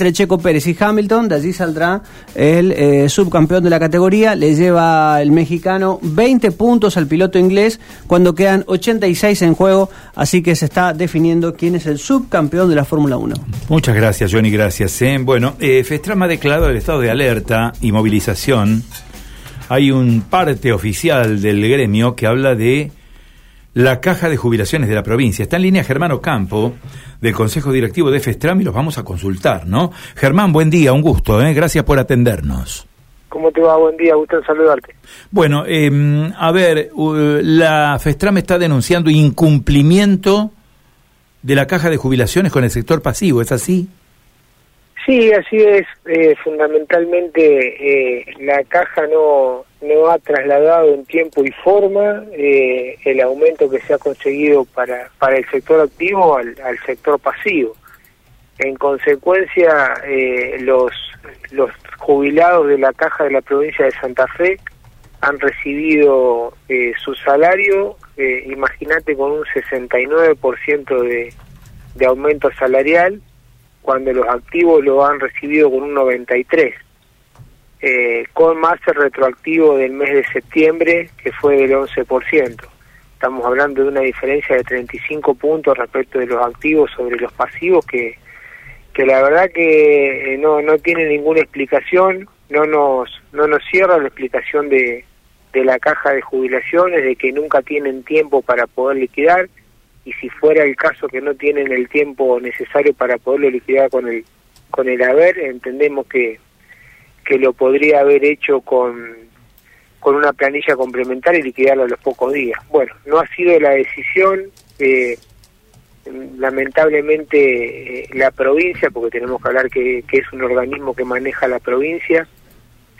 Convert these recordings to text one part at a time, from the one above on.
entre Checo Pérez y Hamilton, de allí saldrá el eh, subcampeón de la categoría, le lleva el mexicano 20 puntos al piloto inglés cuando quedan 86 en juego, así que se está definiendo quién es el subcampeón de la Fórmula 1. Muchas gracias, Johnny, gracias. ¿eh? Bueno, eh, Festrama ha declarado el estado de alerta y movilización. Hay un parte oficial del gremio que habla de la caja de jubilaciones de la provincia. Está en línea Germán Ocampo, del Consejo Directivo de FESTRAM, y los vamos a consultar, ¿no? Germán, buen día, un gusto, ¿eh? Gracias por atendernos. ¿Cómo te va? Buen día, gusto en saludarte. Bueno, eh, a ver, la FESTRAM está denunciando incumplimiento de la caja de jubilaciones con el sector pasivo, ¿es así? Sí, así es. Eh, fundamentalmente, eh, la caja no, no ha trasladado en tiempo y forma eh, el aumento que se ha conseguido para, para el sector activo al, al sector pasivo. En consecuencia, los, los jubilados de la caja de la provincia de Santa Fe han recibido su salario, imagínate, con un 69% de, de aumento salarial cuando los activos lo han recibido con un 93, eh, con más el retroactivo del mes de septiembre, que fue del 11%. Estamos hablando de una diferencia de 35 puntos respecto de los activos sobre los pasivos, que, que la verdad que eh, no, no tiene ninguna explicación, no nos, no nos cierra la explicación de, de la caja de jubilaciones, de que nunca tienen tiempo para poder liquidar, y si fuera el caso que no tienen el tiempo necesario para poderlo liquidar con el con el haber entendemos que que lo podría haber hecho con con una planilla complementaria y liquidarlo a los pocos días. Bueno no ha sido la decisión eh, lamentablemente eh, la provincia porque tenemos que hablar que, que es un organismo que maneja la provincia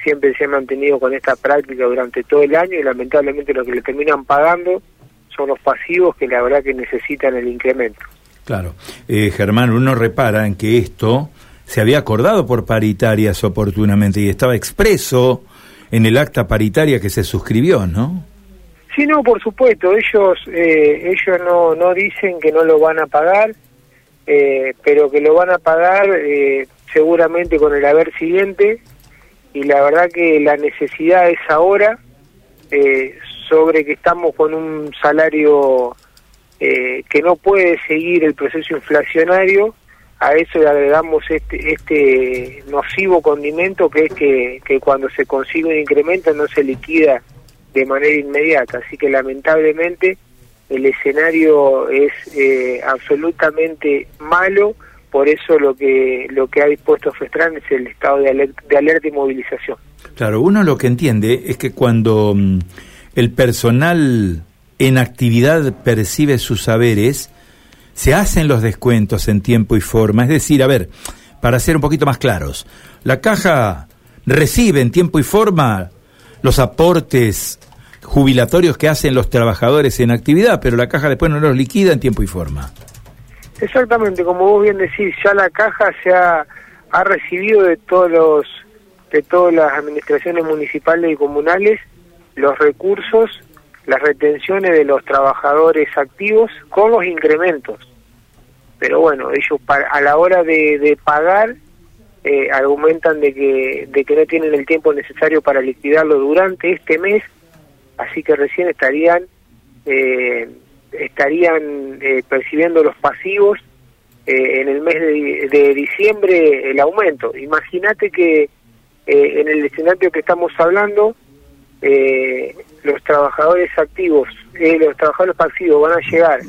siempre se ha mantenido con esta práctica durante todo el año y lamentablemente lo que le terminan pagando son los pasivos que la verdad que necesitan el incremento. Claro. Eh, Germán, uno repara en que esto se había acordado por paritarias oportunamente y estaba expreso en el acta paritaria que se suscribió, ¿no? Sí, no, por supuesto. Ellos eh, ellos no, no dicen que no lo van a pagar, eh, pero que lo van a pagar eh, seguramente con el haber siguiente y la verdad que la necesidad es ahora. Sobre que estamos con un salario eh, que no puede seguir el proceso inflacionario, a eso le agregamos este, este nocivo condimento que es que, que cuando se consigue un incremento no se liquida de manera inmediata. Así que lamentablemente el escenario es eh, absolutamente malo, por eso lo que lo que ha dispuesto FESTRAN es el estado de alerta, de alerta y movilización. Claro, uno lo que entiende es que cuando mm, el personal en actividad percibe sus saberes, se hacen los descuentos en tiempo y forma. Es decir, a ver, para ser un poquito más claros, la caja recibe en tiempo y forma los aportes jubilatorios que hacen los trabajadores en actividad, pero la caja después no los liquida en tiempo y forma. Exactamente, como vos bien decís, ya la caja se ha, ha recibido de todos los de todas las administraciones municipales y comunales los recursos, las retenciones de los trabajadores activos con los incrementos. Pero bueno, ellos a la hora de, pagar eh, argumentan de que, de que no tienen el tiempo necesario para liquidarlo durante este mes, así que recién estarían eh, estarían eh, percibiendo los pasivos en el mes de, de, diciembre el aumento. Imagínate que en el escenario que estamos hablando eh, los trabajadores activos, eh, los trabajadores pasivos van a llegar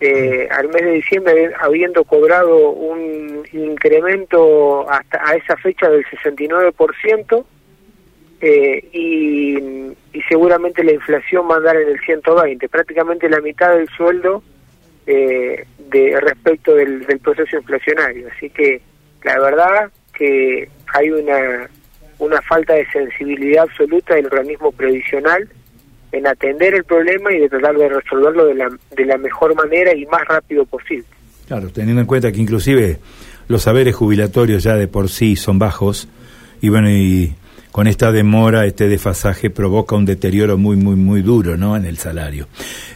eh, al mes de diciembre habiendo cobrado un incremento hasta a esa fecha del 69% eh, y, y seguramente la inflación va a andar en el 120, prácticamente la mitad del sueldo eh, de respecto del, del proceso inflacionario. Así que la verdad que hay una una falta de sensibilidad absoluta del organismo previsional en atender el problema y de tratar de resolverlo de la, de la mejor manera y más rápido posible. Claro, teniendo en cuenta que inclusive los saberes jubilatorios ya de por sí son bajos y bueno, y con esta demora, este desfasaje provoca un deterioro muy, muy, muy duro ¿no? en el salario.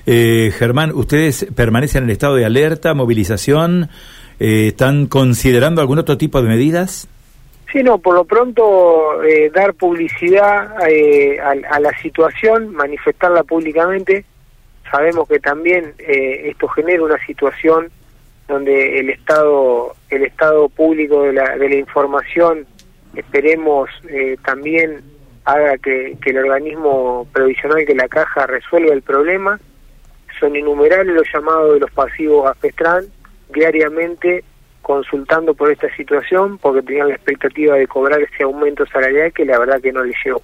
Eh, Germán, ¿ustedes permanecen en el estado de alerta, movilización? Eh, ¿Están considerando algún otro tipo de medidas? Sí, no, por lo pronto eh, dar publicidad eh, a, a, la situación, manifestarla públicamente. Sabemos que también eh, esto genera una situación donde el estado el estado público de la, de la información esperemos eh, también haga que, que el organismo previsional que la caja resuelva el problema son innumerables los llamados de los pasivos a FESTRAN diariamente consultando por esta situación porque tenían la expectativa de cobrar ese aumento salarial que la verdad que no les llegó.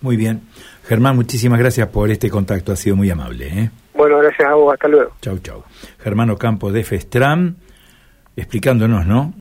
Muy bien. Germán, muchísimas gracias por este contacto, ha sido muy amable. ¿eh? Bueno, gracias a vos, hasta luego. Chau, chau. Germán Ocampo de Festram, explicándonos, ¿no?